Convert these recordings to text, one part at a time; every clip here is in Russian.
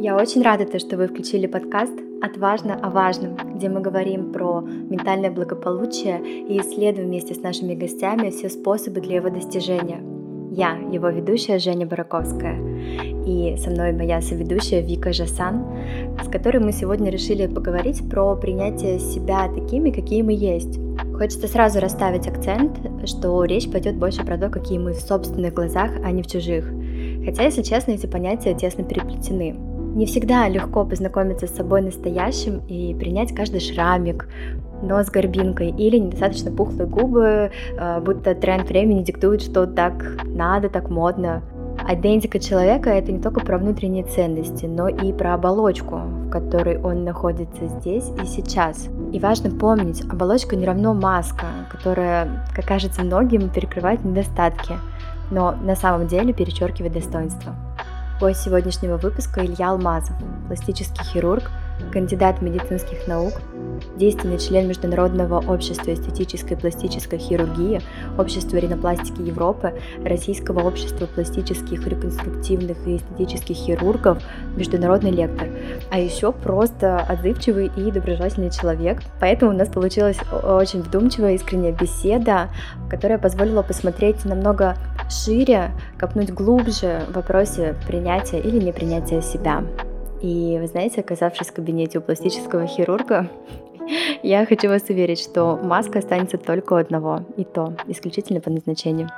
Я очень рада, то, что вы включили подкаст «Отважно о важном», где мы говорим про ментальное благополучие и исследуем вместе с нашими гостями все способы для его достижения. Я, его ведущая Женя Бараковская, и со мной моя соведущая Вика Жасан, с которой мы сегодня решили поговорить про принятие себя такими, какие мы есть. Хочется сразу расставить акцент, что речь пойдет больше про то, какие мы в собственных глазах, а не в чужих. Хотя, если честно, эти понятия тесно переплетены. Не всегда легко познакомиться с собой настоящим и принять каждый шрамик, нос горбинкой или недостаточно пухлые губы, э, будто тренд времени диктует, что так надо, так модно. Идентика человека — это не только про внутренние ценности, но и про оболочку, в которой он находится здесь и сейчас. И важно помнить, оболочка не равно маска, которая, как кажется многим, перекрывает недостатки, но на самом деле перечеркивает достоинства. Гость сегодняшнего выпуска Илья Алмазов, пластический хирург, кандидат медицинских наук, действенный член Международного общества эстетической и пластической хирургии, Общества ринопластики Европы, Российского общества пластических, реконструктивных и эстетических хирургов, международный лектор. А еще просто отзывчивый и доброжелательный человек. Поэтому у нас получилась очень вдумчивая, искренняя беседа, которая позволила посмотреть намного шире, копнуть глубже в вопросе принятия или непринятия себя. И вы знаете, оказавшись в кабинете у пластического хирурга, я хочу вас уверить, что маска останется только у одного, и то исключительно по назначению.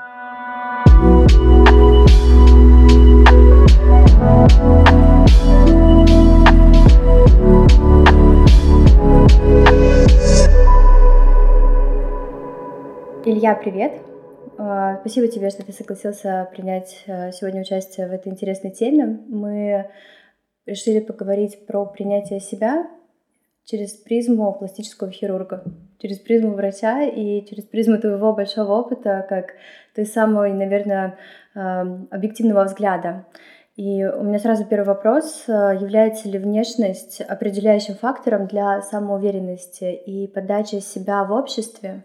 Илья, привет! А, спасибо тебе, что ты согласился принять э, сегодня участие в этой интересной теме. Мы решили поговорить про принятие себя через призму пластического хирурга, через призму врача и через призму твоего большого опыта, как той самой, наверное, эм, объективного взгляда. И у меня сразу первый вопрос. Является ли внешность определяющим фактором для самоуверенности и подачи себя в обществе?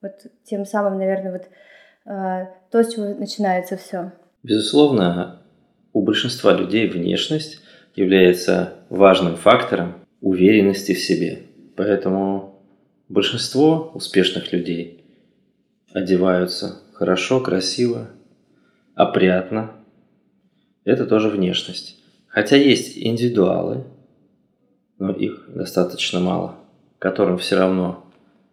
Вот тем самым, наверное, вот э, то, с чего начинается все. Безусловно, у большинства людей внешность является важным фактором уверенности в себе. Поэтому большинство успешных людей одеваются хорошо, красиво, опрятно. Это тоже внешность. Хотя есть индивидуалы, но их достаточно мало, которым все равно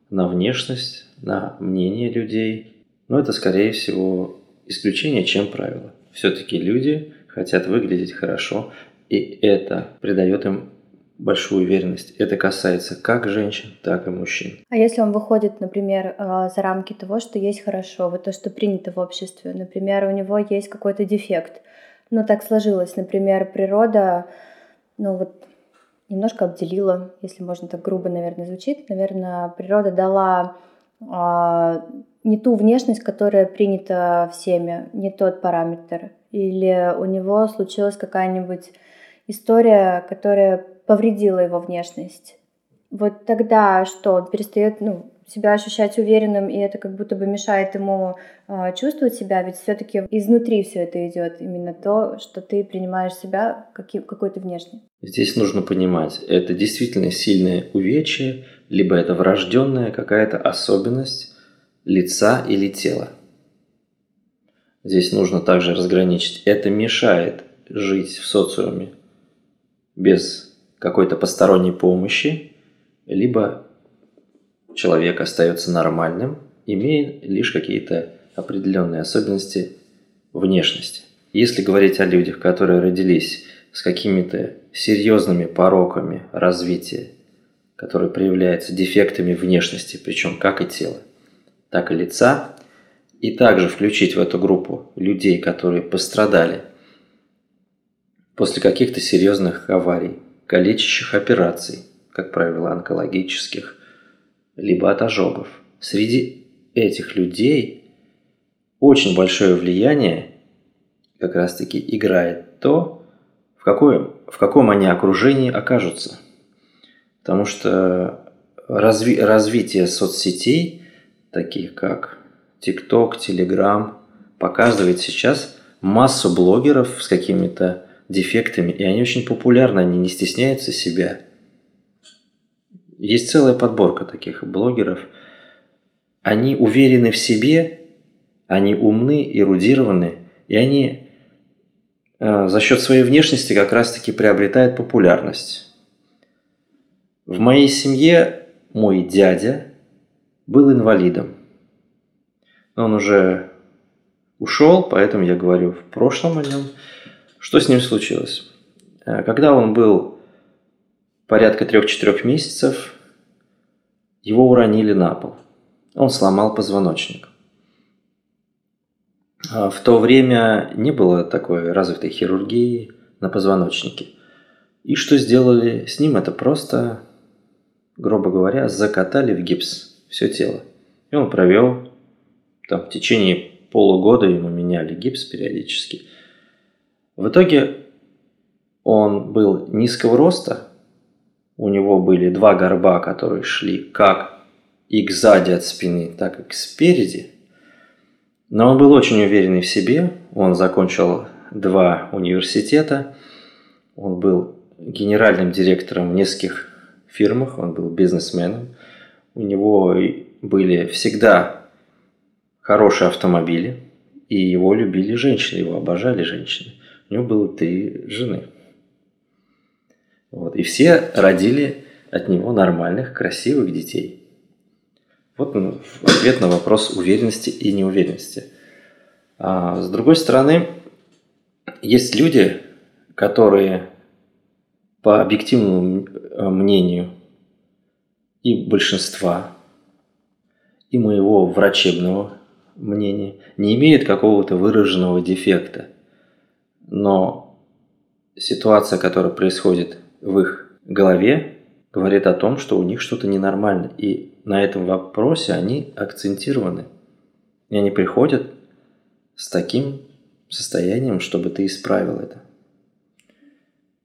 на внешность, на мнение людей. Но это, скорее всего, исключение, чем правило. Все-таки люди хотят выглядеть хорошо, и это придает им большую уверенность. Это касается как женщин, так и мужчин. А если он выходит, например, э, за рамки того, что есть хорошо, вот то, что принято в обществе, например, у него есть какой-то дефект, ну так сложилось, например, природа, ну вот немножко обделила, если можно так грубо, наверное, звучит, наверное, природа дала а, не ту внешность, которая принята всеми, не тот параметр, или у него случилась какая-нибудь история, которая повредила его внешность. Вот тогда что, он перестает ну, себя ощущать уверенным, и это как будто бы мешает ему э, чувствовать себя, ведь все-таки изнутри все это идет, именно то, что ты принимаешь себя каким, какой-то внешний. Здесь нужно понимать, это действительно сильное увечье, либо это врожденная какая-то особенность лица или тела. Здесь нужно также разграничить. Это мешает жить в социуме без какой-то посторонней помощи, либо человек остается нормальным, имея лишь какие-то определенные особенности внешности. Если говорить о людях, которые родились с какими-то серьезными пороками развития, которые проявляются дефектами внешности, причем как и тела, так и лица, и также включить в эту группу людей, которые пострадали после каких-то серьезных аварий, калечащих операций, как правило, онкологических, либо от ожогов. Среди этих людей очень большое влияние как раз-таки играет то, в, какое, в каком они окружении окажутся. Потому что разви- развитие соцсетей, таких как TikTok, Telegram, показывает сейчас массу блогеров с какими-то дефектами, и они очень популярны, они не стесняются себя. Есть целая подборка таких блогеров. Они уверены в себе, они умны, эрудированы, и они э, за счет своей внешности как раз-таки приобретают популярность. В моей семье мой дядя был инвалидом. Он уже ушел, поэтому я говорю в прошлом о нем. Что с ним случилось? Э, когда он был порядка трех-четырех месяцев, его уронили на пол. Он сломал позвоночник. А в то время не было такой развитой хирургии на позвоночнике. И что сделали с ним? Это просто, грубо говоря, закатали в гипс все тело. И он провел там, в течение полугода ему меняли гипс периодически. В итоге он был низкого роста, у него были два горба, которые шли как и сзади от спины, так и спереди. Но он был очень уверенный в себе, он закончил два университета, он был генеральным директором в нескольких фирмах, он был бизнесменом. У него были всегда хорошие автомобили, и его любили женщины, его обожали женщины. У него было три жены. Вот. И все родили от него нормальных, красивых детей. Вот ну, ответ на вопрос уверенности и неуверенности. А с другой стороны, есть люди, которые по объективному э, мнению и большинства, и моего врачебного мнения, не имеют какого-то выраженного дефекта. Но ситуация, которая происходит в их голове, говорит о том, что у них что-то ненормально. И на этом вопросе они акцентированы. И они приходят с таким состоянием, чтобы ты исправил это.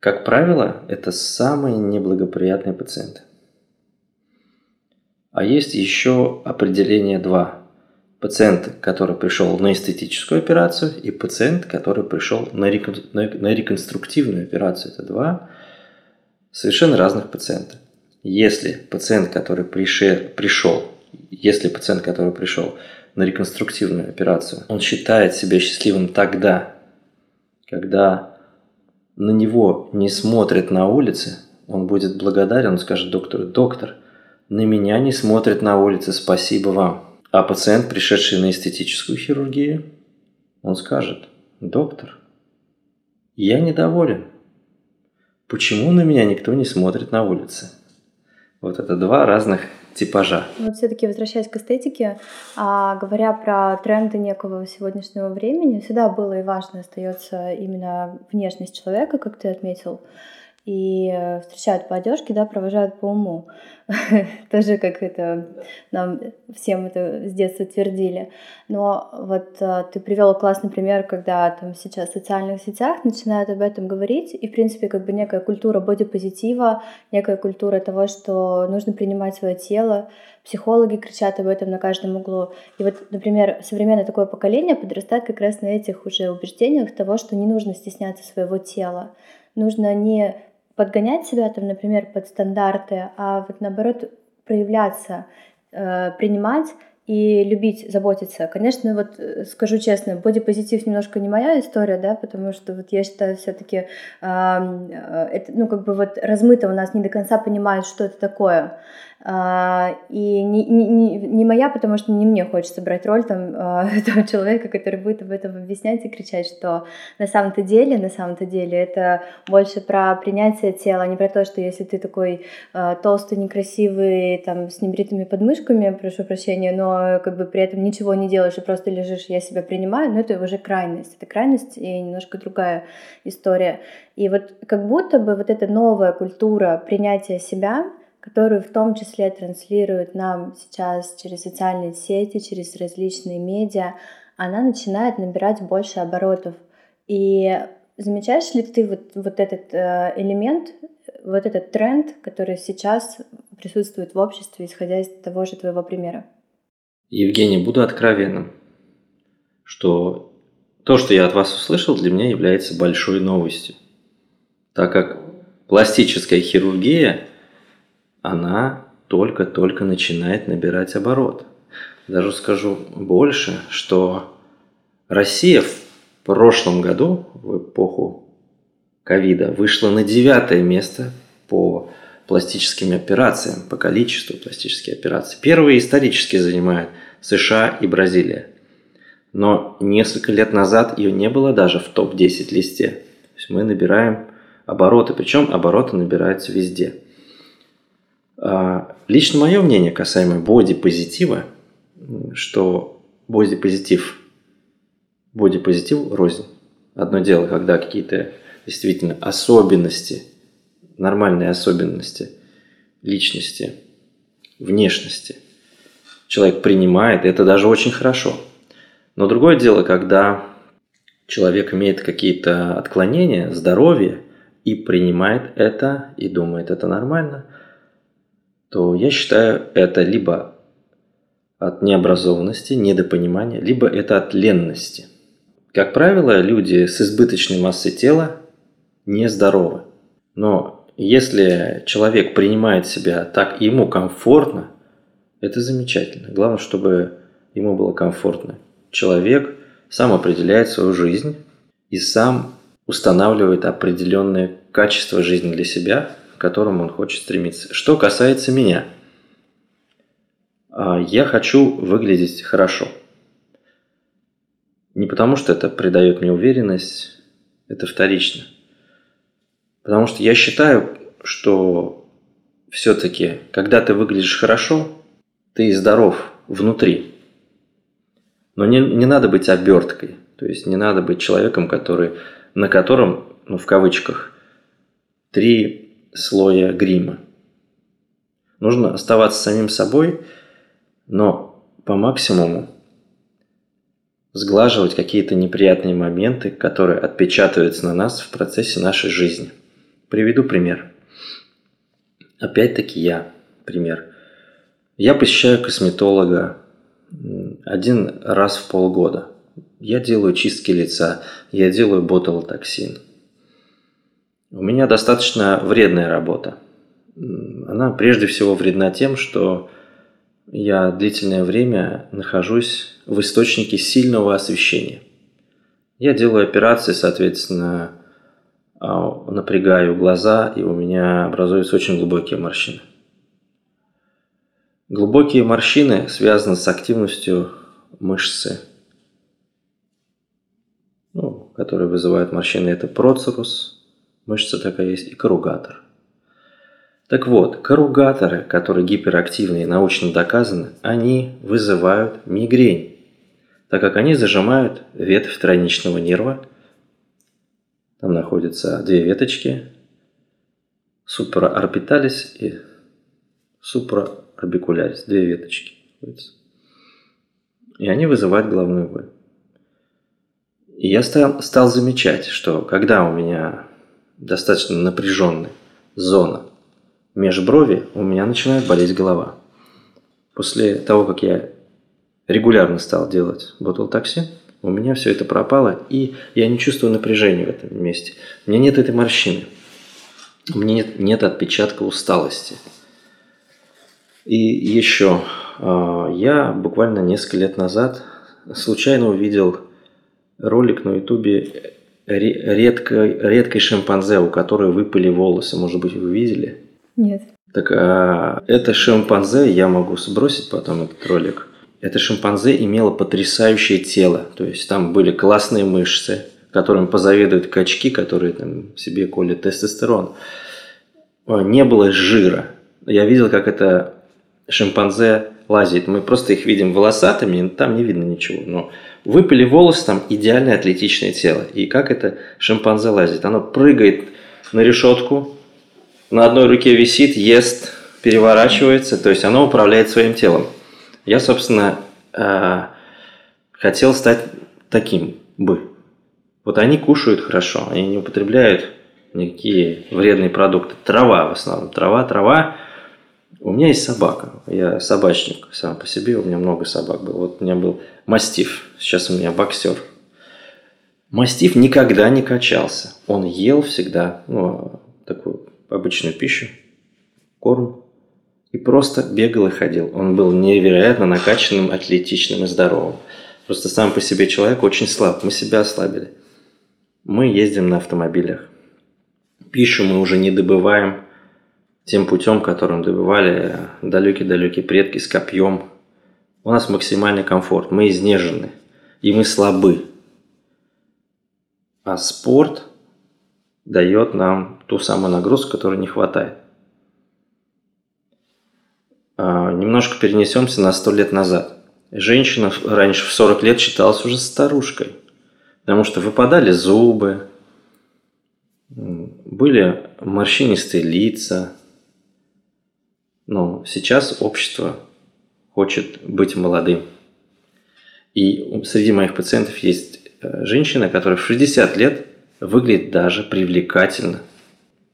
Как правило, это самые неблагоприятные пациенты. А есть еще определение 2 пациент, который пришел на эстетическую операцию, и пациент, который пришел на, рекон... на реконструктивную операцию. Это два совершенно разных пациента. Если пациент, который пришел, пришел, если пациент, который пришел на реконструктивную операцию, он считает себя счастливым тогда, когда на него не смотрят на улице, он будет благодарен, он скажет доктору, доктор, на меня не смотрят на улице, спасибо вам. А пациент, пришедший на эстетическую хирургию, он скажет, доктор, я недоволен. Почему на меня никто не смотрит на улице? Вот это два разных типажа. Вот все-таки возвращаясь к эстетике, а, говоря про тренды некого сегодняшнего времени, всегда было и важно остается именно внешность человека, как ты отметил и э, встречают по одежке, да, провожают по уму. Тоже как это нам всем это с детства твердили. Но вот э, ты привел классный пример, когда там сейчас в социальных сетях начинают об этом говорить, и в принципе как бы некая культура бодипозитива, некая культура того, что нужно принимать свое тело, психологи кричат об этом на каждом углу. И вот, например, современное такое поколение подрастает как раз на этих уже убеждениях того, что не нужно стесняться своего тела. Нужно не подгонять себя, там, например, под стандарты, а вот наоборот проявляться, э, принимать и любить, заботиться. Конечно, вот э, скажу честно, бодипозитив немножко не моя история, да, потому что вот я считаю все-таки э, это, ну, как бы вот размыто у нас не до конца понимают, что это такое. А, и не, не, не моя, потому что не мне хочется брать роль там, а, этого человека, который будет об этом объяснять и кричать, что на самом-то деле, на самом-то деле это больше про принятие тела, а не про то, что если ты такой толстый, некрасивый, там, с небритыми подмышками, прошу прощения, но как бы при этом ничего не делаешь и просто лежишь, я себя принимаю, но это уже крайность. Это крайность и немножко другая история. И вот как будто бы вот эта новая культура принятия себя — которую в том числе транслируют нам сейчас через социальные сети, через различные медиа, она начинает набирать больше оборотов. И замечаешь ли ты вот, вот этот э, элемент, вот этот тренд, который сейчас присутствует в обществе, исходя из того же твоего примера? Евгений, буду откровенным, что то, что я от вас услышал, для меня является большой новостью, так как пластическая хирургия, она только-только начинает набирать оборот. Даже скажу больше, что Россия в прошлом году, в эпоху ковида, вышла на девятое место по пластическим операциям, по количеству пластических операций. Первые исторически занимают США и Бразилия. Но несколько лет назад ее не было даже в топ-10 листе. То есть мы набираем обороты, причем обороты набираются везде. А, лично мое мнение касаемо боди-позитива, что боди-позитив, боди-позитив рознь. Одно дело, когда какие-то действительно особенности, нормальные особенности личности, внешности человек принимает, это даже очень хорошо. Но другое дело, когда человек имеет какие-то отклонения, здоровье, и принимает это, и думает, это нормально, то я считаю, это либо от необразованности, недопонимания, либо это от ленности. Как правило, люди с избыточной массой тела нездоровы. Но если человек принимает себя так, ему комфортно, это замечательно. Главное, чтобы ему было комфортно. Человек сам определяет свою жизнь и сам устанавливает определенные качества жизни для себя, к которым он хочет стремиться. Что касается меня, а, я хочу выглядеть хорошо. Не потому, что это придает мне уверенность, это вторично – Потому что я считаю, что все-таки, когда ты выглядишь хорошо, ты здоров внутри. Но не, не надо быть оберткой. То есть не надо быть человеком, который, на котором, ну в кавычках, три слоя грима. Нужно оставаться самим собой, но по максимуму сглаживать какие-то неприятные моменты, которые отпечатываются на нас в процессе нашей жизни – Приведу пример. Опять-таки я пример. Я посещаю косметолога один раз в полгода. Я делаю чистки лица, я делаю ботулотоксин. У меня достаточно вредная работа. Она прежде всего вредна тем, что я длительное время нахожусь в источнике сильного освещения. Я делаю операции, соответственно, а, напрягаю глаза, и у меня образуются очень глубокие морщины. Глубокие морщины связаны с активностью мышцы, ну, которые вызывают морщины. Это процерус, мышца такая есть, и корругатор. Так вот, корругаторы, которые гиперактивны и научно доказаны, они вызывают мигрень, так как они зажимают ветвь тройничного нерва – там находятся две веточки, суpraорбиталис и supraorbicularис, две веточки. И они вызывают головную боль. И я стал, стал замечать, что когда у меня достаточно напряженная зона межброви, у меня начинает болеть голова. После того, как я регулярно стал делать ботулотоксин, у меня все это пропало, и я не чувствую напряжения в этом месте. У меня нет этой морщины. У меня нет, нет отпечатка усталости. И еще, а, я буквально несколько лет назад случайно увидел ролик на ютубе редкой, редкой шимпанзе, у которой выпали волосы. Может быть, вы видели? Нет. Так а, это шимпанзе, я могу сбросить потом этот ролик – это шимпанзе имело потрясающее тело. То есть там были классные мышцы, которым позаведуют качки, которые там себе колят тестостерон. Не было жира. Я видел, как это шимпанзе лазит. Мы просто их видим волосатыми, там не видно ничего. Но выпили волосы, там идеальное атлетичное тело. И как это шимпанзе лазит? Оно прыгает на решетку, на одной руке висит, ест, переворачивается. То есть оно управляет своим телом. Я, собственно, э, хотел стать таким бы. Вот они кушают хорошо, они не употребляют никакие вредные продукты. Трава в основном. Трава, трава. У меня есть собака. Я собачник сам по себе. У меня много собак было. Вот у меня был мастиф. Сейчас у меня боксер. Мастиф никогда не качался. Он ел всегда ну, такую обычную пищу, корм. И просто бегал и ходил. Он был невероятно накачанным, атлетичным и здоровым. Просто сам по себе человек очень слаб. Мы себя ослабили. Мы ездим на автомобилях. Пищу мы уже не добываем тем путем, которым добывали далекие-далекие предки с копьем. У нас максимальный комфорт. Мы изнежены. И мы слабы. А спорт дает нам ту самую нагрузку, которой не хватает. А, немножко перенесемся на сто лет назад. Женщина раньше в 40 лет считалась уже старушкой, потому что выпадали зубы, были морщинистые лица. Но сейчас общество хочет быть молодым. И среди моих пациентов есть э, женщина, которая в 60 лет выглядит даже привлекательно.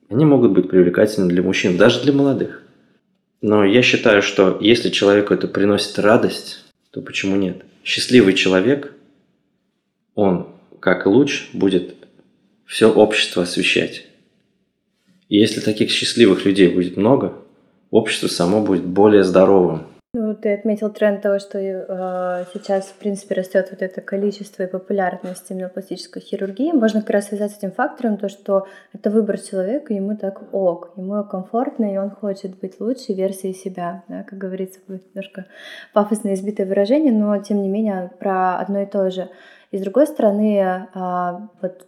Они могут быть привлекательны для мужчин, даже для молодых. Но я считаю, что если человеку это приносит радость, то почему нет? Счастливый человек, он как луч будет все общество освещать. И если таких счастливых людей будет много, общество само будет более здоровым. Ну, ты отметил тренд того, что э, сейчас, в принципе, растет вот это количество и популярность именно пластической хирургии. Можно как раз связать с этим фактором, то, что это выбор человека, ему так ок, ему комфортно, и он хочет быть лучшей версией себя. Да? Как говорится, будет немножко пафосное избитое выражение, но, тем не менее, про одно и то же. И с другой стороны, э, вот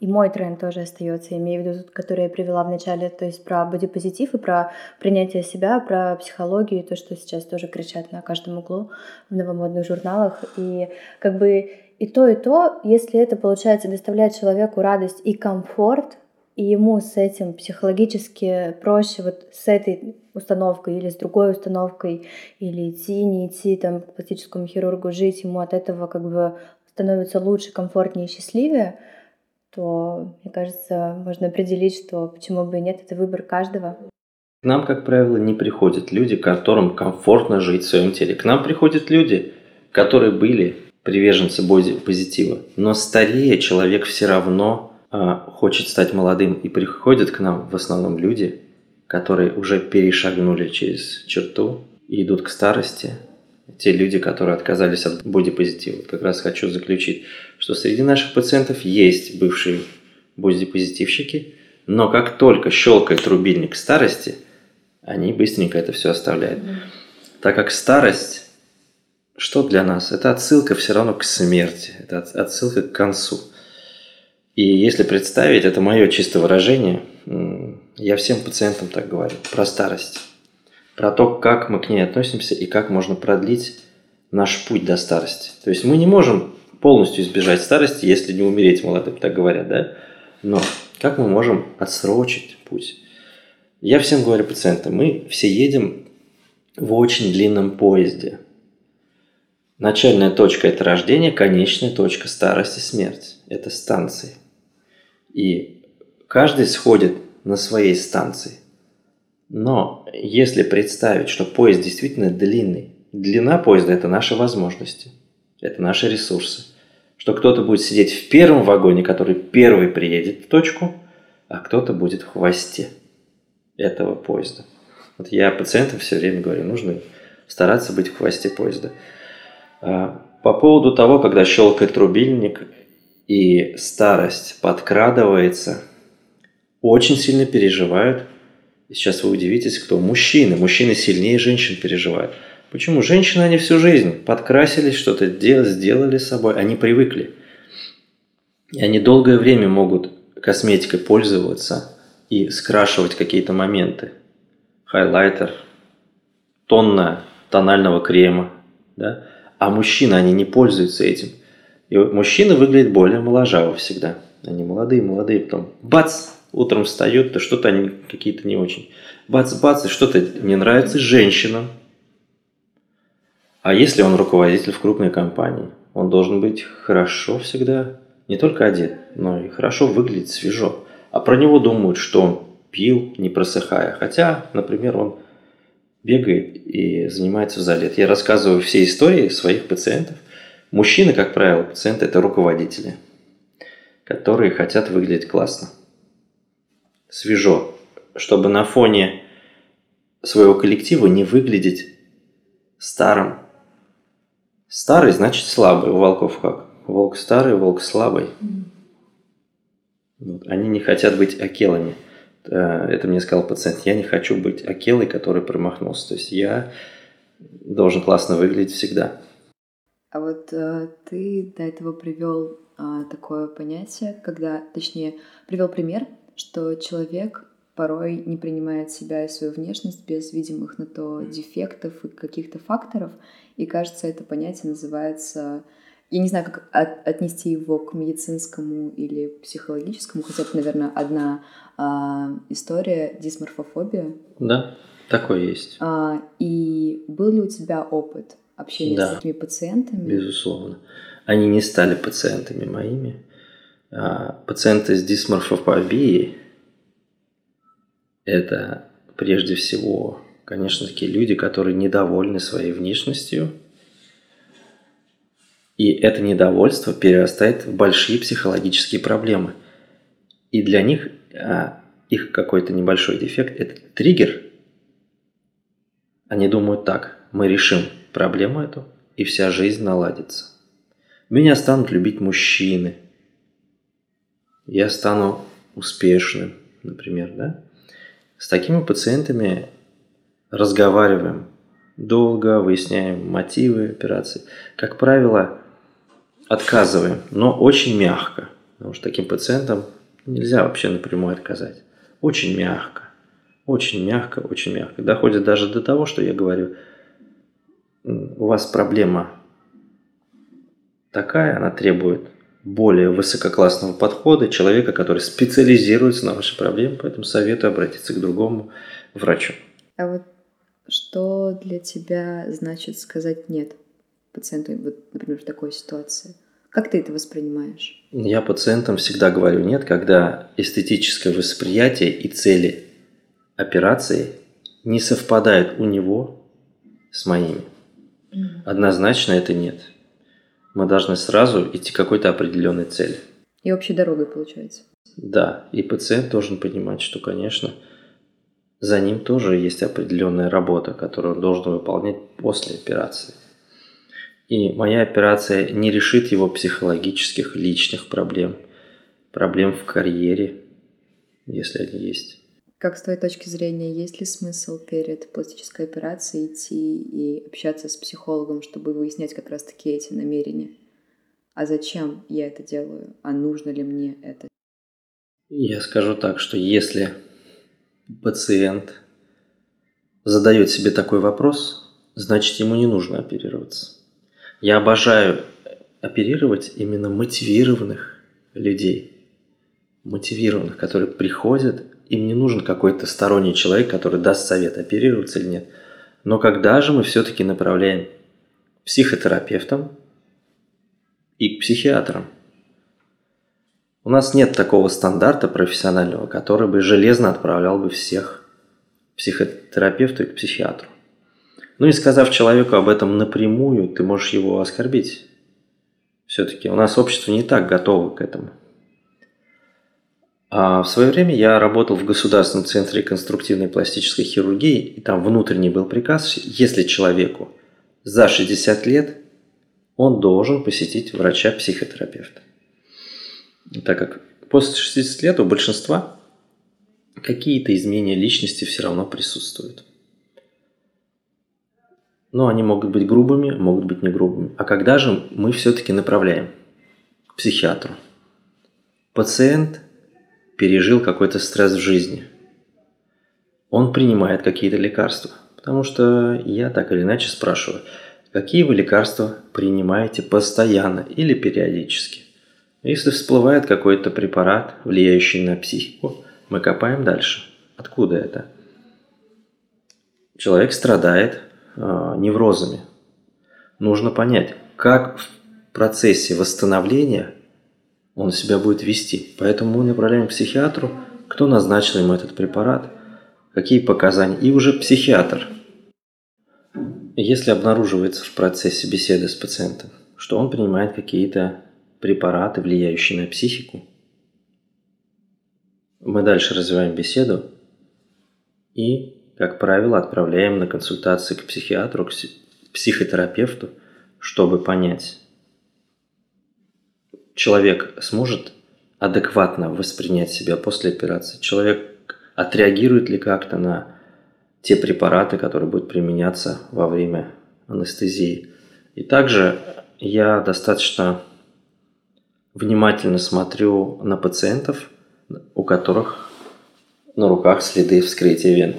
и мой тренд тоже остается, я имею в виду, который я привела в начале, то есть про бодипозитив и про принятие себя, про психологию, то, что сейчас тоже кричат на каждом углу в новомодных журналах. И как бы и то, и то, если это получается доставлять человеку радость и комфорт, и ему с этим психологически проще вот с этой установкой или с другой установкой, или идти, не идти там к пластическому хирургу, жить, ему от этого как бы становится лучше, комфортнее и счастливее, то, мне кажется, можно определить, что почему бы и нет, это выбор каждого. К нам, как правило, не приходят люди, которым комфортно жить в своем теле. К нам приходят люди, которые были приверженцы боди-позитива, но старее человек все равно а, хочет стать молодым. И приходят к нам в основном люди, которые уже перешагнули через черту и идут к старости, те люди, которые отказались от бодипозитива. Как раз хочу заключить, что среди наших пациентов есть бывшие бодипозитивщики, но как только щелкает рубильник старости, они быстренько это все оставляют. Так как старость, что для нас? Это отсылка все равно к смерти, это отсылка к концу. И если представить, это мое чистое выражение, я всем пациентам так говорю, про старость про то, как мы к ней относимся и как можно продлить наш путь до старости. То есть мы не можем полностью избежать старости, если не умереть молодым, так говорят, да? Но как мы можем отсрочить путь? Я всем говорю пациентам, мы все едем в очень длинном поезде. Начальная точка – это рождение, конечная точка – старость и смерть. Это станции. И каждый сходит на своей станции – но если представить, что поезд действительно длинный, длина поезда – это наши возможности, это наши ресурсы. Что кто-то будет сидеть в первом вагоне, который первый приедет в точку, а кто-то будет в хвосте этого поезда. Вот я пациентам все время говорю, нужно стараться быть в хвосте поезда. А, по поводу того, когда щелкает рубильник и старость подкрадывается, очень сильно переживают – и сейчас вы удивитесь, кто мужчины. Мужчины сильнее женщин переживают. Почему? Женщины, они всю жизнь подкрасились, что-то сделали с собой, они привыкли. И они долгое время могут косметикой пользоваться и скрашивать какие-то моменты. Хайлайтер, тонна тонального крема. Да? А мужчины, они не пользуются этим. И мужчины выглядят более моложаво всегда. Они молодые, молодые, потом бац, утром встают, то что-то они какие-то не очень. Бац-бац, и что-то не нравится женщинам. А если он руководитель в крупной компании, он должен быть хорошо всегда, не только одет, но и хорошо выглядеть свежо. а про него думают, что он пил, не просыхая. Хотя, например, он бегает и занимается в зале. Я рассказываю все истории своих пациентов. Мужчины, как правило, пациенты – это руководители, которые хотят выглядеть классно, свежо, чтобы на фоне своего коллектива не выглядеть старым. Старый значит слабый. У волков как? Волк старый, волк слабый. Вот. Они не хотят быть акелами. Э, это мне сказал пациент. Я не хочу быть акелой, который промахнулся. То есть я должен классно выглядеть всегда. А вот э, ты до этого привел э, такое понятие, когда, точнее, привел пример, что человек порой не принимает себя и свою внешность без видимых на то дефектов и каких-то факторов. И кажется, это понятие называется я не знаю, как от, отнести его к медицинскому или психологическому, хотя это, наверное, одна а, история дисморфофобия. Да, такое есть. А, и был ли у тебя опыт общения да, с такими пациентами? Безусловно. Они не стали пациентами моими. А, пациенты с дисморфофобией – это прежде всего, конечно, такие люди, которые недовольны своей внешностью – и это недовольство перерастает в большие психологические проблемы. И для них а, их какой-то небольшой дефект – это триггер. Они думают так, мы решим проблему эту, и вся жизнь наладится. Меня станут любить мужчины. Я стану успешным, например, да? С такими пациентами разговариваем долго, выясняем мотивы операции. Как правило, отказываем, но очень мягко. Потому что таким пациентам нельзя вообще напрямую отказать. Очень мягко. Очень мягко, очень мягко. Доходит даже до того, что я говорю, у вас проблема такая, она требует более высококлассного подхода человека, который специализируется на вашей проблеме, поэтому советую обратиться к другому врачу. А вот что для тебя значит сказать «нет»? пациенту, вот, например, в такой ситуации? Как ты это воспринимаешь? Я пациентам всегда говорю нет, когда эстетическое восприятие и цели операции не совпадают у него с моими. Однозначно это нет. Мы должны сразу идти к какой-то определенной цели. И общей дорогой получается. Да, и пациент должен понимать, что, конечно, за ним тоже есть определенная работа, которую он должен выполнять после операции. И моя операция не решит его психологических, личных проблем, проблем в карьере, если они есть. Как с твоей точки зрения, есть ли смысл перед пластической операцией идти и общаться с психологом, чтобы выяснять как раз-таки эти намерения? А зачем я это делаю? А нужно ли мне это? Я скажу так, что если пациент задает себе такой вопрос, значит ему не нужно оперироваться. Я обожаю оперировать именно мотивированных людей. Мотивированных, которые приходят, им не нужен какой-то сторонний человек, который даст совет, оперироваться или нет. Но когда же мы все-таки направляем психотерапевтам и к психиатрам? У нас нет такого стандарта профессионального, который бы железно отправлял бы всех к психотерапевту и к психиатру. Ну и сказав человеку об этом напрямую, ты можешь его оскорбить. Все-таки у нас общество не так готово к этому. А в свое время я работал в Государственном центре конструктивной пластической хирургии, и там внутренний был приказ, если человеку за 60 лет, он должен посетить врача-психотерапевта. Так как после 60 лет у большинства какие-то изменения личности все равно присутствуют. Но они могут быть грубыми, могут быть не грубыми. А когда же мы все-таки направляем к психиатру? Пациент пережил какой-то стресс в жизни. Он принимает какие-то лекарства. Потому что я так или иначе спрашиваю, какие вы лекарства принимаете постоянно или периодически? Если всплывает какой-то препарат, влияющий на психику, мы копаем дальше. Откуда это? Человек страдает, Э, неврозами. Нужно понять, как в процессе восстановления он себя будет вести. Поэтому мы направляем к психиатру, кто назначил ему этот препарат, какие показания, и уже психиатр. Если обнаруживается в процессе беседы с пациентом, что он принимает какие-то препараты, влияющие на психику, мы дальше развиваем беседу и, как правило, отправляем на консультации к психиатру, к психотерапевту, чтобы понять, человек сможет адекватно воспринять себя после операции, человек отреагирует ли как-то на те препараты, которые будут применяться во время анестезии. И также я достаточно внимательно смотрю на пациентов, у которых на руках следы вскрытия вен.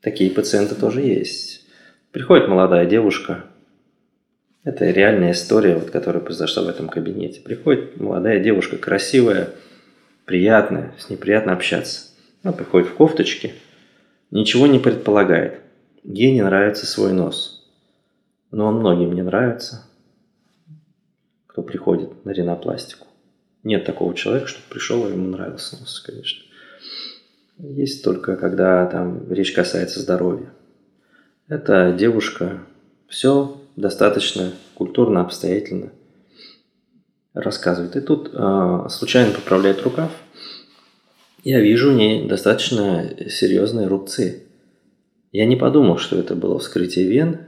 Такие пациенты тоже есть. Приходит молодая девушка, это реальная история, вот, которая произошла в этом кабинете. Приходит молодая девушка, красивая, приятная, с ней приятно общаться. Она приходит в кофточке, ничего не предполагает. Ей не нравится свой нос. Но он многим не нравится, кто приходит на ринопластику. Нет такого человека, чтобы пришел, и ему нравился нос, конечно. Есть только, когда там речь касается здоровья. Эта девушка все достаточно культурно, обстоятельно рассказывает. И тут э, случайно поправляет рукав. Я вижу у ней достаточно серьезные рубцы. Я не подумал, что это было вскрытие вен,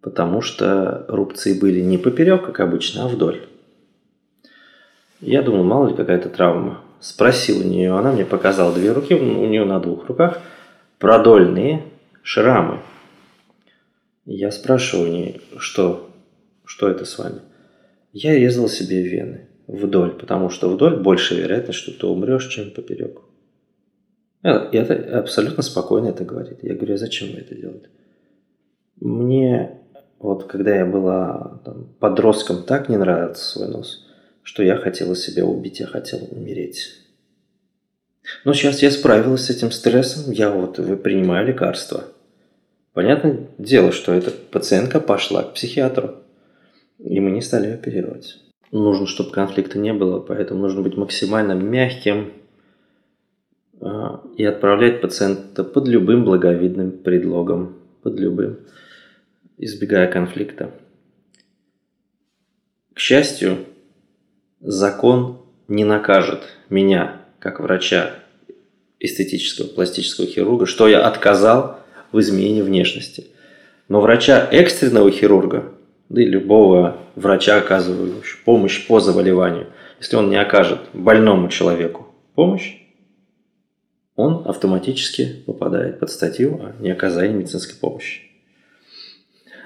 потому что рубцы были не поперек, как обычно, а вдоль. Я думал, мало ли какая-то травма. Спросил у нее, она мне показала две руки, у нее на двух руках продольные шрамы – я спрашиваю у нее, что, что это с вами? Я резал себе вены вдоль, потому что вдоль больше вероятность, что ты умрешь, чем поперек. Э, и это абсолютно спокойно это говорит. Я говорю, а зачем вы это делаете? Мне вот когда я была там, подростком, так не нравился свой нос, что я хотела себя убить, я хотела умереть. Но сейчас я справилась с этим стрессом, я вот принимаю лекарства – Понятное дело, что эта пациентка пошла к психиатру, и мы не стали оперировать. Нужно, чтобы конфликта не было, поэтому нужно быть максимально мягким а, и отправлять пациента под любым благовидным предлогом, под любым, избегая конфликта. К счастью, закон не накажет меня, как врача эстетического пластического хирурга, что я отказал в изменении внешности. Но врача экстренного хирурга, да и любого врача, оказывающего помощь по заболеванию, если он не окажет больному человеку помощь, он автоматически попадает под статью о неоказании медицинской помощи.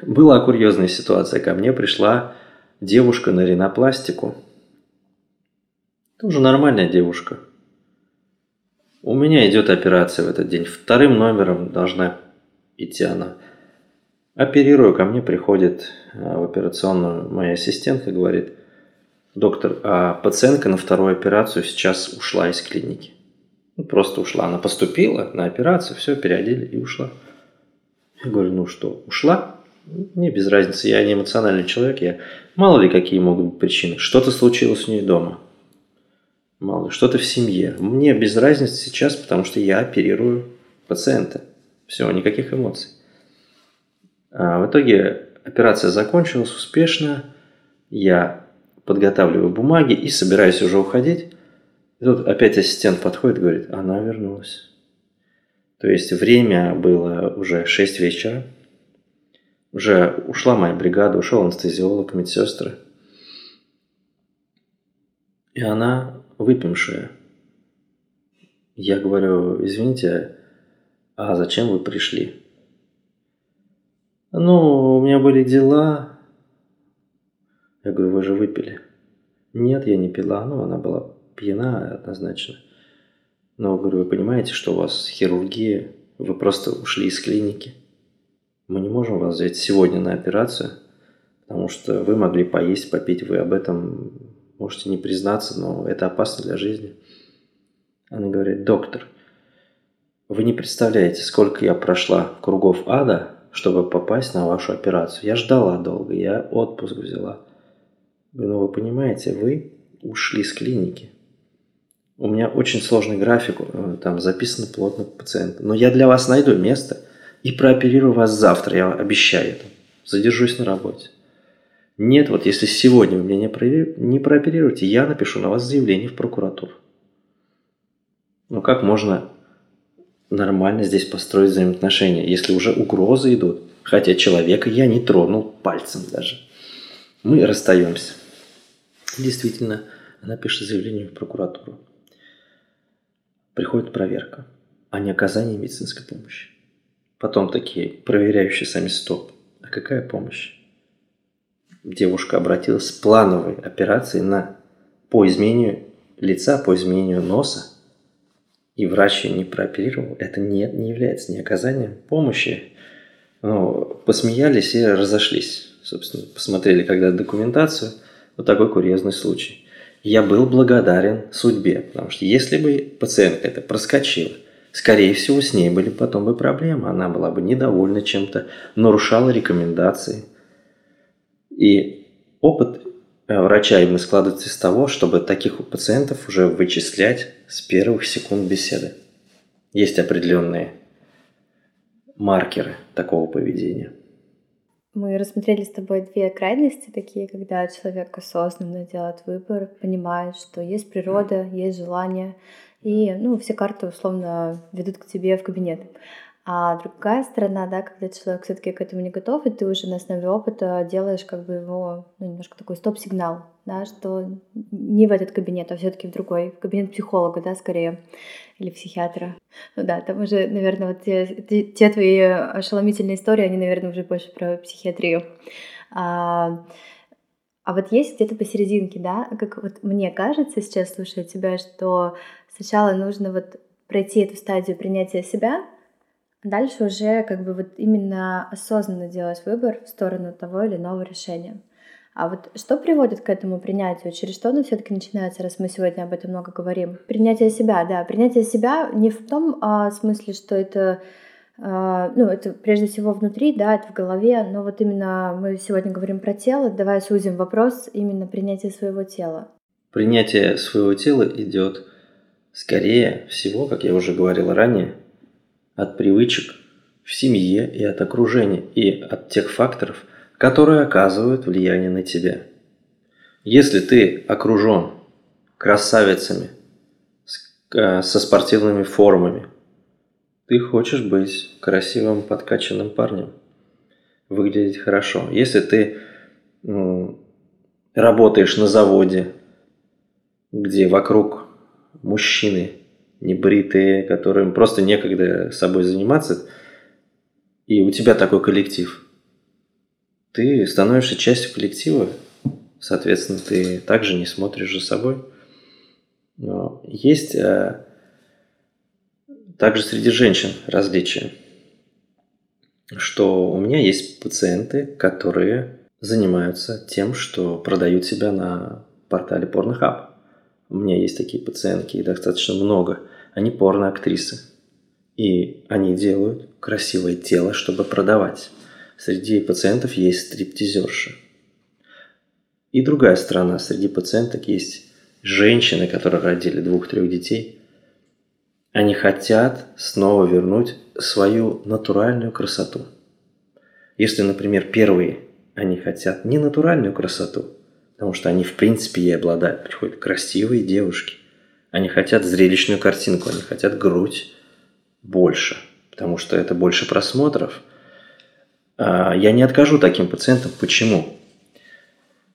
Была курьезная ситуация. Ко мне пришла девушка на ринопластику. Тоже нормальная девушка. У меня идет операция в этот день. Вторым номером должна идти она. Оперирую, ко мне приходит э, в операционную моя ассистентка, говорит, доктор, а пациентка на вторую операцию сейчас ушла из клиники. Ну, просто ушла. Она поступила на операцию, все, переодели и ушла. Я говорю, ну что, ушла? Мне без разницы, я не эмоциональный человек, я мало ли какие могут быть причины. Что-то случилось у нее дома. Мало ли, что-то в семье. Мне без разницы сейчас, потому что я оперирую пациента. Все, никаких эмоций. А в итоге операция закончилась успешно. Я подготавливаю бумаги и собираюсь уже уходить. И тут опять ассистент подходит и говорит, она вернулась. То есть время было уже 6 вечера. Уже ушла моя бригада, ушел анестезиолог, медсестры. И она выпившая. Я говорю, извините, а зачем вы пришли? Ну, у меня были дела. Я говорю, вы же выпили. Нет, я не пила. Ну, она была пьяна однозначно. Но, говорю, вы понимаете, что у вас хирургия, вы просто ушли из клиники. Мы не можем вас взять сегодня на операцию, потому что вы могли поесть, попить, вы об этом можете не признаться, но это опасно для жизни. Она говорит, доктор, вы не представляете, сколько я прошла кругов ада, чтобы попасть на вашу операцию. Я ждала долго, я отпуск взяла. Ну, вы понимаете, вы ушли с клиники. У меня очень сложный график, э, там записано плотно пациент. Но я для вас найду место и прооперирую вас завтра, я обещаю это. Задержусь на работе. Нет, вот если сегодня вы меня не, не прооперируете, я напишу на вас заявление в прокуратуру. Ну как можно нормально здесь построить взаимоотношения, если уже угрозы идут, хотя человека я не тронул пальцем даже. Мы расстаемся. Действительно, она пишет заявление в прокуратуру. Приходит проверка о неоказании медицинской помощи. Потом такие проверяющие сами стоп. А какая помощь? Девушка обратилась с плановой операцией на, по изменению лица, по изменению носа, и врач ее не прооперировал, это не, не является не оказанием помощи. Ну, посмеялись и разошлись. Собственно, посмотрели когда документацию. Вот такой курьезный случай. Я был благодарен судьбе, потому что если бы пациентка это проскочила, скорее всего, с ней были потом бы проблемы. Она была бы недовольна чем-то, нарушала рекомендации. И опыт врача именно складывается из того, чтобы таких пациентов уже вычислять с первых секунд беседы. Есть определенные маркеры такого поведения. Мы рассмотрели с тобой две крайности такие, когда человек осознанно делает выбор, понимает, что есть природа, есть желание, и ну, все карты условно ведут к тебе в кабинет. А другая сторона, да, когда человек все-таки к этому не готов, и ты уже на основе опыта делаешь как бы его ну, немножко такой стоп-сигнал, да, что не в этот кабинет, а все-таки в другой, в кабинет психолога, да, скорее, или психиатра. Ну да, там уже, наверное, вот те, те, те твои ошеломительные истории, они, наверное, уже больше про психиатрию. А, а вот есть где-то посерединке, да, как вот мне кажется сейчас, слушая тебя, что сначала нужно вот пройти эту стадию принятия себя, Дальше уже как бы вот именно осознанно делать выбор в сторону того или иного решения. А вот что приводит к этому принятию? Через что оно все-таки начинается, раз мы сегодня об этом много говорим? Принятие себя, да. Принятие себя не в том а, смысле, что это, а, ну, это прежде всего внутри, да, это в голове, но вот именно мы сегодня говорим про тело, давай сузим вопрос именно принятия своего тела. Принятие своего тела идет скорее всего, как я уже говорил ранее, от привычек в семье и от окружения, и от тех факторов, которые оказывают влияние на тебя. Если ты окружен красавицами э, со спортивными формами, ты хочешь быть красивым подкачанным парнем, выглядеть хорошо. Если ты работаешь на заводе, где вокруг мужчины небритые, которым просто некогда собой заниматься, и у тебя такой коллектив, ты становишься частью коллектива, соответственно, ты также не смотришь за собой. Но есть а, также среди женщин различия, что у меня есть пациенты, которые занимаются тем, что продают себя на портале Pornhub. У меня есть такие пациентки, их достаточно много. Они порноактрисы. И они делают красивое тело, чтобы продавать. Среди пациентов есть стриптизерши. И другая сторона. Среди пациенток есть женщины, которые родили двух-трех детей. Они хотят снова вернуть свою натуральную красоту. Если, например, первые, они хотят не натуральную красоту – Потому что они в принципе ей обладают. Приходят красивые девушки. Они хотят зрелищную картинку, они хотят грудь больше, потому что это больше просмотров. А, я не откажу таким пациентам. Почему?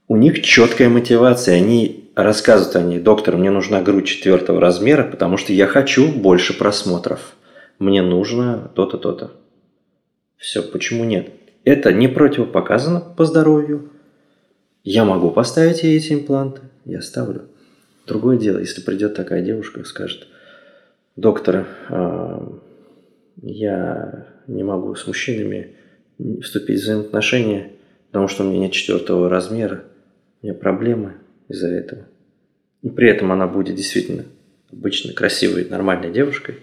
У них четкая мотивация. Они рассказывают они, доктор, мне нужна грудь четвертого размера, потому что я хочу больше просмотров. Мне нужно то-то, то-то. Все, почему нет? Это не противопоказано по здоровью, я могу поставить ей эти импланты, я ставлю. Другое дело, если придет такая девушка и скажет, доктор, а, я не могу с мужчинами вступить в взаимоотношения, потому что у меня нет четвертого размера, у меня проблемы из-за этого. И при этом она будет действительно обычно красивой, нормальной девушкой,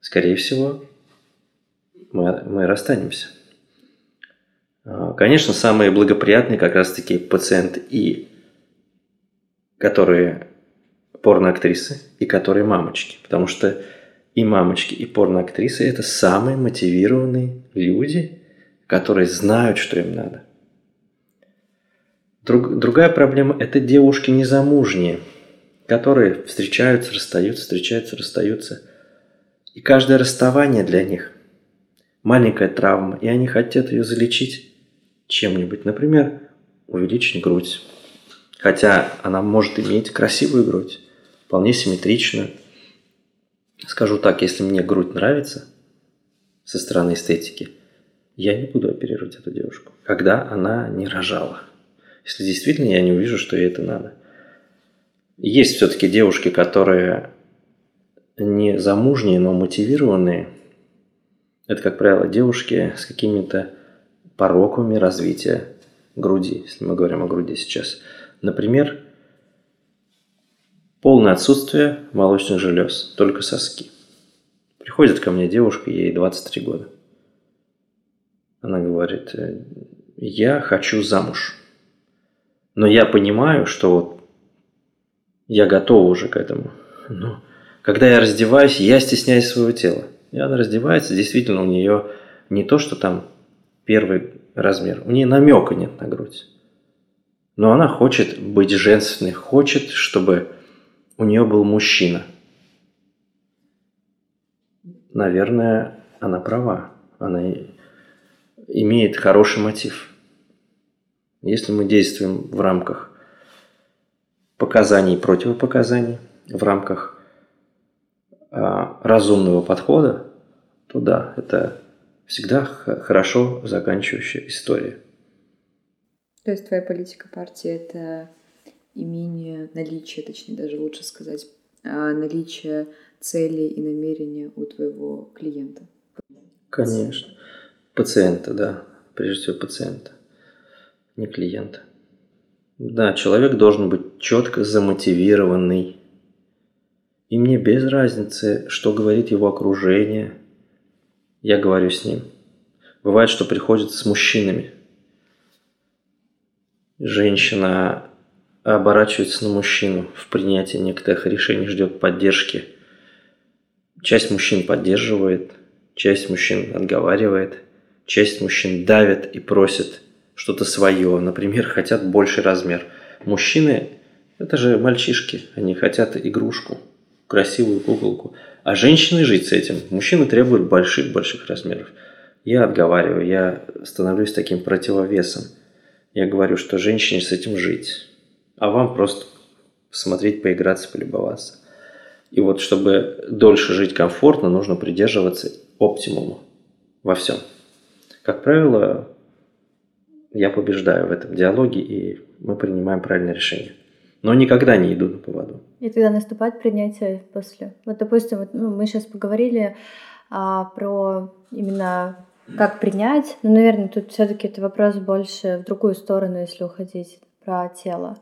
скорее всего, мы, мы расстанемся. А, конечно, самые благоприятные как раз-таки пациент и которые порноактрисы и которые мамочки. Потому что и мамочки, и порноактрисы – это самые мотивированные люди, которые знают, что им надо. Друг, другая проблема – это девушки незамужние, которые встречаются, расстаются, встречаются, расстаются. И каждое расставание для них – маленькая травма, и они хотят ее залечить чем-нибудь. Например, увеличить грудь. Хотя она может иметь красивую грудь, вполне симметричную. Скажу так, если мне грудь нравится со стороны эстетики, я не буду оперировать эту девушку, когда она не рожала. Если действительно я не увижу, что ей это надо. Есть все-таки девушки, которые не замужние, но мотивированные. Это, как правило, девушки с какими-то пороками развития груди, если мы говорим о груди сейчас. Например, полное отсутствие молочных желез, только соски. Приходит ко мне девушка, ей 23 года. Она говорит, я хочу замуж. Но я понимаю, что вот я готова уже к этому. Но когда я раздеваюсь, я стесняюсь своего тела. И она раздевается, действительно, у нее не то, что там первый размер, у нее намека нет на грудь. Но она хочет быть женственной, хочет, чтобы у нее был мужчина. Наверное, она права. Она имеет хороший мотив. Если мы действуем в рамках показаний и противопоказаний, в рамках а, разумного подхода, то да, это всегда хорошо заканчивающая история. То есть твоя политика партии — это имение, наличие, точнее даже лучше сказать, а, наличие целей и намерения у твоего клиента. Конечно. Пациента, да. Прежде всего пациента, не клиента. Да, человек должен быть четко замотивированный. И мне без разницы, что говорит его окружение. Я говорю с ним. Бывает, что приходит с мужчинами – Женщина оборачивается на мужчину в принятии некоторых решений, ждет поддержки. Часть мужчин поддерживает, часть мужчин отговаривает, часть мужчин давит и просит что-то свое. Например, хотят больший размер. Мужчины – это же мальчишки, они хотят игрушку, красивую куколку. А женщины жить с этим. Мужчины требуют больших-больших размеров. Я отговариваю, я становлюсь таким противовесом – я говорю, что женщине с этим жить, а вам просто смотреть, поиграться, полюбоваться. И вот чтобы дольше жить комфортно, нужно придерживаться оптимума во всем. Как правило, я побеждаю в этом диалоге, и мы принимаем правильное решение. Но никогда не иду на поводу. И тогда наступает принятие после. Вот, допустим, вот, ну, мы сейчас поговорили а, про именно как принять? Ну, наверное, тут все-таки это вопрос больше в другую сторону, если уходить про тело.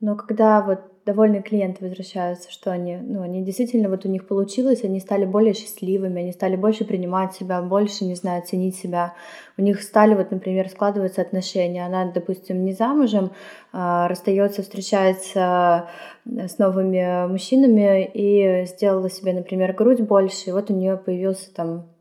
Но когда вот довольные клиенты возвращаются, что они, ну, они действительно, вот у них получилось, они стали более счастливыми, они стали больше принимать себя, больше, не знаю, ценить себя. У них стали, вот, например, складываться отношения. Она, допустим, не замужем, а, расстается, встречается с новыми мужчинами и сделала себе, например, грудь больше, и вот у нее появился там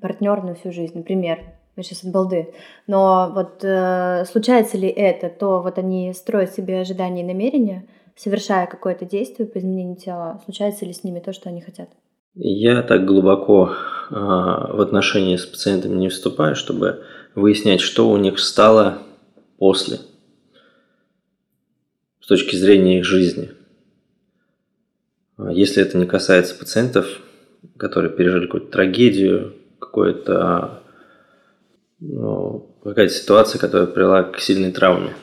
партнер на всю жизнь, например. Мы сейчас от балды. Но вот э, случается ли это, то вот они строят себе ожидания и намерения, совершая какое-то действие по изменению тела, случается ли с ними то, что они хотят? Я так глубоко э, в отношении с пациентами не вступаю, чтобы выяснять, что у них стало после, с точки зрения их жизни. Если это не касается пациентов, которые пережили какую-то трагедию, какое-то ну, какая-то ситуация, которая привела к сильной травме.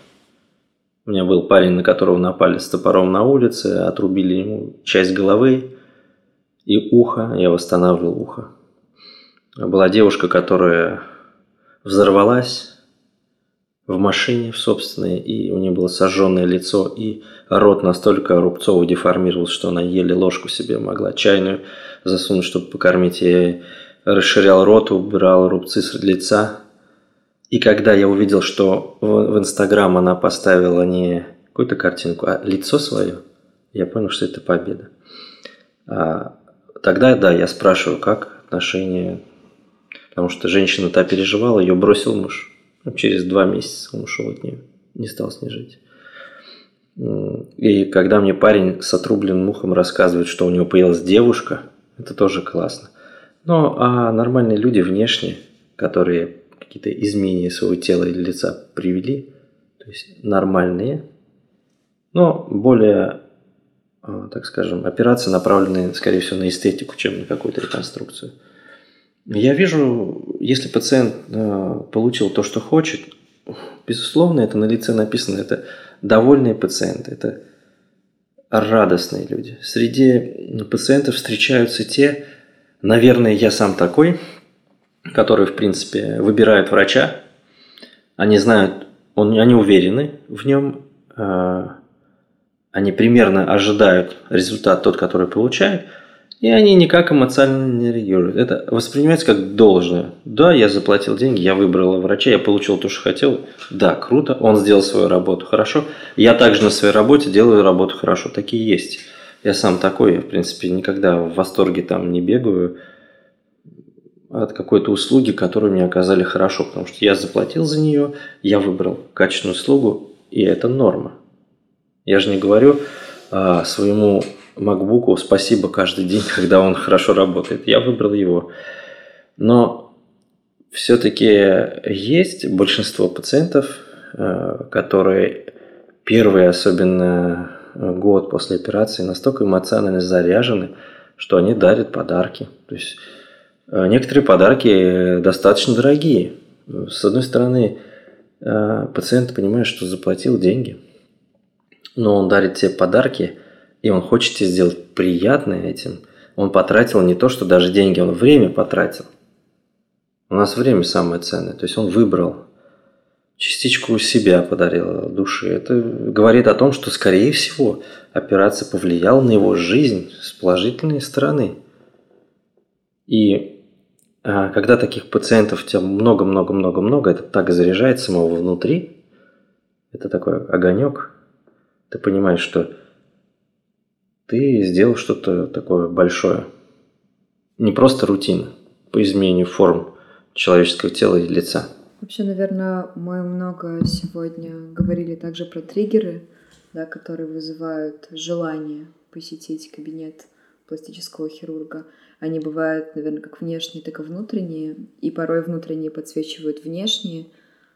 У меня был парень, на которого напали с топором на улице, отрубили ему часть головы и ухо, я восстанавливал ухо. Была девушка, которая взорвалась в машине в собственной, и у нее было сожженное лицо, и рот настолько рубцово деформировался, что она еле ложку себе могла чайную засунуть, чтобы покормить. Я расширял рот, убирал рубцы с лица. И когда я увидел, что в Инстаграм она поставила не какую-то картинку, а лицо свое, я понял, что это победа. А, тогда, да, я спрашиваю, как отношения, потому что женщина та переживала, ее бросил муж. Ну, через два месяца он ушел от нее, не стал с ней жить. И когда мне парень с отрубленным мухом рассказывает, что у него появилась девушка, это тоже классно. Но а нормальные люди внешне, которые какие-то изменения своего тела или лица привели, то есть нормальные, но более, а, так скажем, операции направленные, скорее всего, на эстетику, чем на какую-то реконструкцию. Я вижу, если пациент а, получил то, что хочет, безусловно, это на лице написано, это довольные пациенты, это радостные люди. Среди пациентов встречаются те, наверное, я сам такой, которые, в принципе, выбирают врача, они знают, он, они уверены в нем, э, они примерно ожидают результат тот, который получают, и они никак эмоционально не реагируют. Это воспринимается как должное. Да, я заплатил деньги, я выбрал врача, я получил то, что хотел. Да, круто, он сделал свою работу хорошо. Я также на своей работе делаю работу хорошо. Такие есть. Я сам такой, в принципе, никогда в восторге там не бегаю от какой-то услуги, которую мне оказали хорошо, потому что я заплатил за нее, я выбрал качественную услугу, и это норма. Я же не говорю а, своему MacBook спасибо каждый день, когда он хорошо работает. Я выбрал его. Но все-таки есть большинство пациентов, а, которые первый, особенно год после операции, настолько эмоционально заряжены, что они дарят подарки. То есть а, некоторые подарки достаточно дорогие. С одной стороны, пациент понимает, что заплатил деньги, но он дарит тебе подарки, и он хочет тебе сделать приятное этим. Он потратил не то, что даже деньги, он время потратил. У нас время самое ценное. То есть он выбрал частичку себя подарил души. Это говорит о том, что, скорее всего, операция повлияла на его жизнь с положительной стороны. И а когда таких пациентов у тебя много-много-много-много, это так заряжает самого внутри, это такой огонек, ты понимаешь, что ты сделал что-то такое большое. Не просто рутина по изменению форм человеческого тела и лица. Вообще, наверное, мы много сегодня говорили также про триггеры, да, которые вызывают желание посетить кабинет пластического хирурга. Они бывают, наверное, как внешние, так и внутренние. И порой внутренние подсвечивают внешние,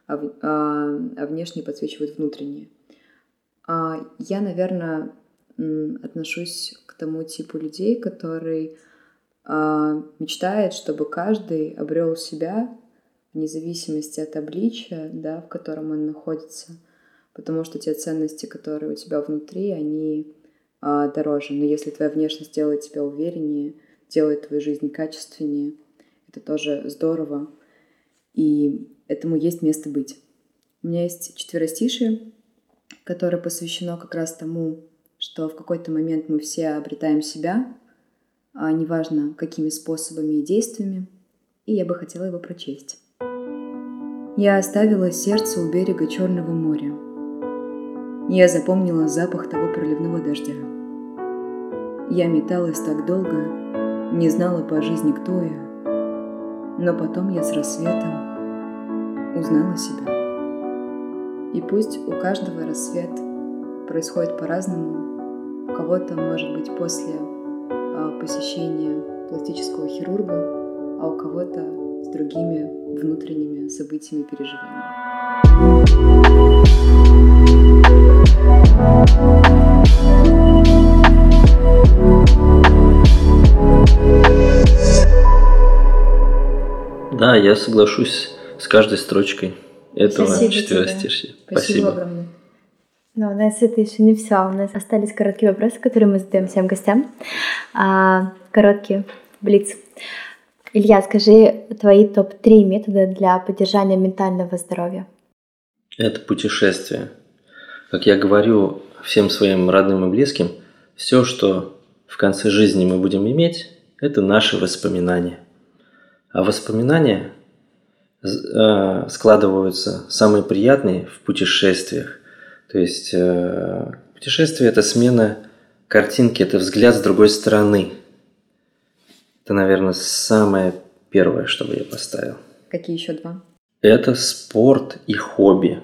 а, а, а внешние подсвечивают внутренние. А я, наверное, отношусь к тому типу людей, который а, мечтает, чтобы каждый обрел себя вне зависимости от обличия, да, в котором он находится, потому что те ценности, которые у тебя внутри, они а, дороже. Но если твоя внешность делает тебя увереннее, делает твою жизнь качественнее, это тоже здорово. И этому есть место быть. У меня есть четверостишие, которое посвящено как раз тому, что в какой-то момент мы все обретаем себя, а неважно какими способами и действиями, и я бы хотела его прочесть. Я оставила сердце у берега Черного моря. Я запомнила запах того проливного дождя. Я металась так долго, не знала по жизни, кто я, но потом я с рассветом узнала себя. И пусть у каждого рассвет происходит по-разному, у кого-то, может быть, после а, посещения пластического хирурга, а у кого-то с другими внутренними событиями и переживаниями. Да, я соглашусь с каждой строчкой этого Спасибо четверостишья. Спасибо, Спасибо огромное. Но у нас это еще не все. У нас остались короткие вопросы, которые мы задаем всем гостям. А, короткие, блиц. Илья, скажи твои топ-3 метода для поддержания ментального здоровья. Это путешествие. Как я говорю всем своим родным и близким, все, что в конце жизни мы будем иметь, это наши воспоминания. А воспоминания э, складываются самые приятные в путешествиях. То есть э, путешествие – это смена картинки, это взгляд с другой стороны. Это, наверное, самое первое, что бы я поставил. Какие еще два? Это спорт и хобби.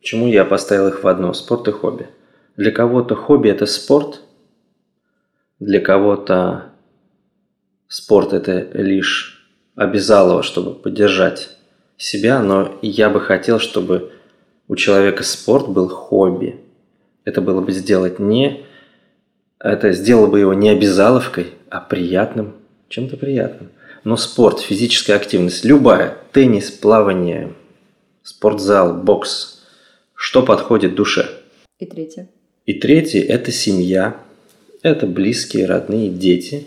Почему я поставил их в одно? Спорт и хобби. Для кого-то хобби – это спорт, для кого-то спорт – это лишь обязалово, чтобы поддержать себя, но я бы хотел, чтобы у человека спорт был хобби. Это было бы сделать не... Это сделало бы его не обязаловкой, а приятным, чем-то приятным. Но спорт, физическая активность, любая, теннис, плавание, спортзал, бокс, что подходит душе. И третье. И третье – это семья, это близкие, родные, дети.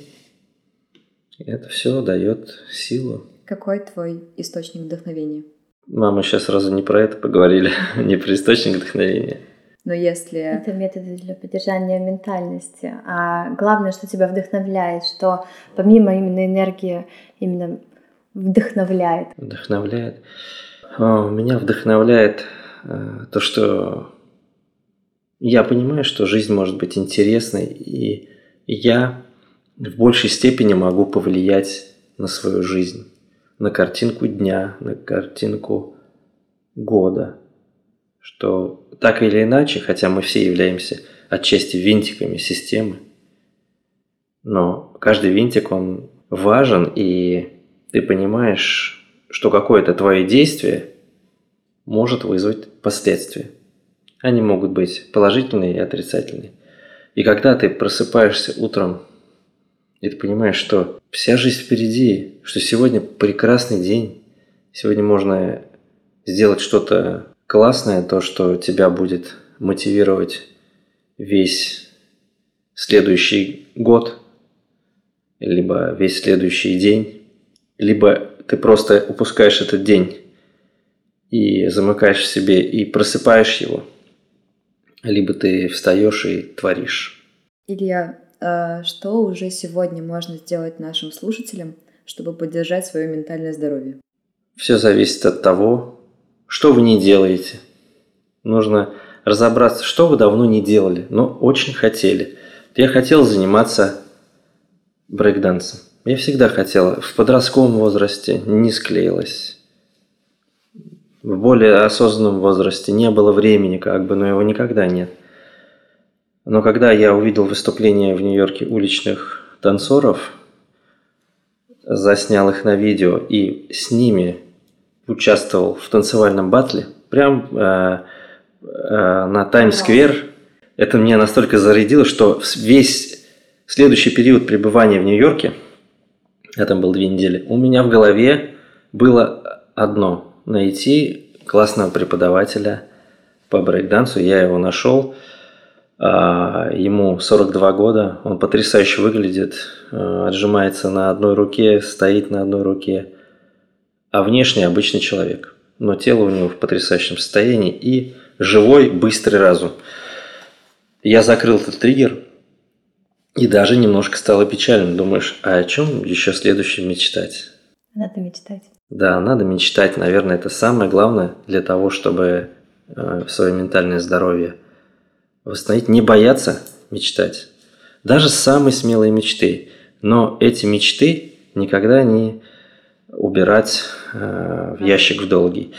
Это все дает силу. Какой твой источник вдохновения? Мама сейчас сразу не про это поговорили, не про источник вдохновения. Но если... Это методы для поддержания ментальности. А главное, что тебя вдохновляет, что помимо именно энергии, именно вдохновляет. Вдохновляет. О, меня вдохновляет э, то, что я понимаю, что жизнь может быть интересной, и я в большей степени могу повлиять на свою жизнь, на картинку дня, на картинку года. Что так или иначе, хотя мы все являемся отчасти винтиками системы, но каждый винтик, он важен, и ты понимаешь, что какое-то твое действие может вызвать последствия. Они могут быть положительные и отрицательные. И когда ты просыпаешься утром, и ты понимаешь, что вся жизнь впереди, что сегодня прекрасный день, сегодня можно сделать что-то классное, то, что тебя будет мотивировать весь следующий год, либо весь следующий день, либо ты просто упускаешь этот день и замыкаешь в себе и просыпаешь его – либо ты встаешь и творишь. Илья, а что уже сегодня можно сделать нашим слушателям, чтобы поддержать свое ментальное здоровье? Все зависит от того, что вы не делаете. Нужно разобраться, что вы давно не делали, но очень хотели. Я хотел заниматься брейкдансом. Я всегда хотел. В подростковом возрасте не склеилось в более осознанном возрасте не было времени, как бы, но его никогда нет. Но когда я увидел выступление в Нью-Йорке уличных танцоров, заснял их на видео и с ними участвовал в танцевальном батле, прям э, э, на Таймс-сквер, это меня настолько зарядило, что весь следующий период пребывания в Нью-Йорке, это был две недели, у меня в голове было одно – найти классного преподавателя по брейкдансу. Я его нашел. А, ему 42 года, он потрясающе выглядит, а, отжимается на одной руке, стоит на одной руке, а внешне обычный человек. Но тело у него в потрясающем состоянии и живой, быстрый разум. Я закрыл этот триггер, и даже немножко стало печально. Думаешь, а о чем еще следующем мечтать? Надо мечтать. Да, надо мечтать, наверное, это самое главное для того, чтобы э, свое ментальное здоровье восстановить. Не бояться мечтать. Даже самые смелые мечты. Но эти мечты никогда не убирать э, в ящик в долгий.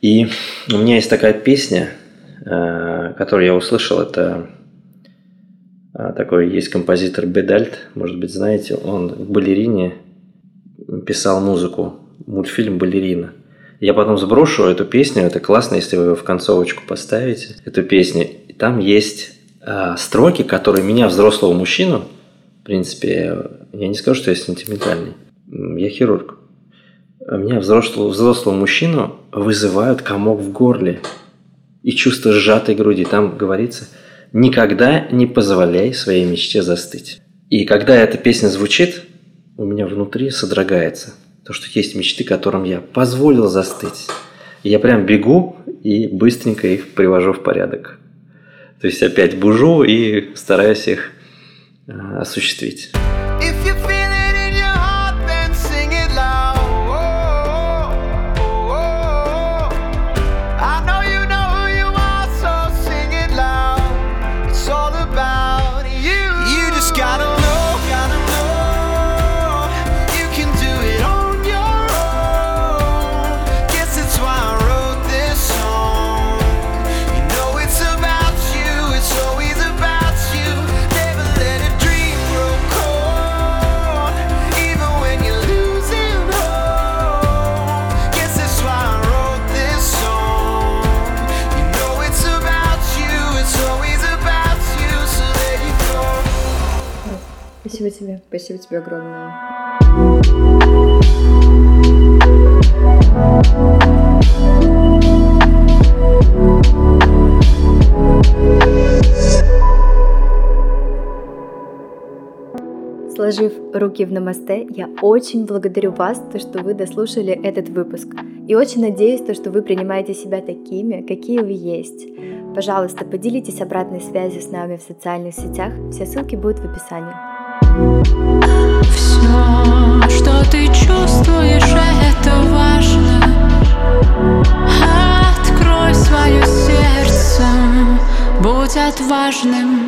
И у меня есть такая песня, э, которую я услышал, это э, такой есть композитор Бедальт, может быть, знаете, он в балерине писал музыку, мультфильм «Балерина». Я потом сброшу эту песню, это классно, если вы в концовочку поставите эту песню. И там есть э, строки, которые меня, взрослого мужчину, в принципе, я не скажу, что я сентиментальный, я хирург. Меня, взрослого, взрослого мужчину, вызывают комок в горле и чувство сжатой груди. Там говорится, никогда не позволяй своей мечте застыть. И когда эта песня звучит, у меня внутри содрогается. То, что есть мечты, которым я позволил застыть. И я прям бегу и быстренько их привожу в порядок. То есть опять бужу и стараюсь их э, осуществить. Спасибо тебе огромное. Сложив руки в намасте, я очень благодарю вас, то, что вы дослушали этот выпуск. И очень надеюсь, то, что вы принимаете себя такими, какие вы есть. Пожалуйста, поделитесь обратной связью с нами в социальных сетях. Все ссылки будут в описании. Что ты чувствуешь, это важно. Открой свое сердце, будь отважным.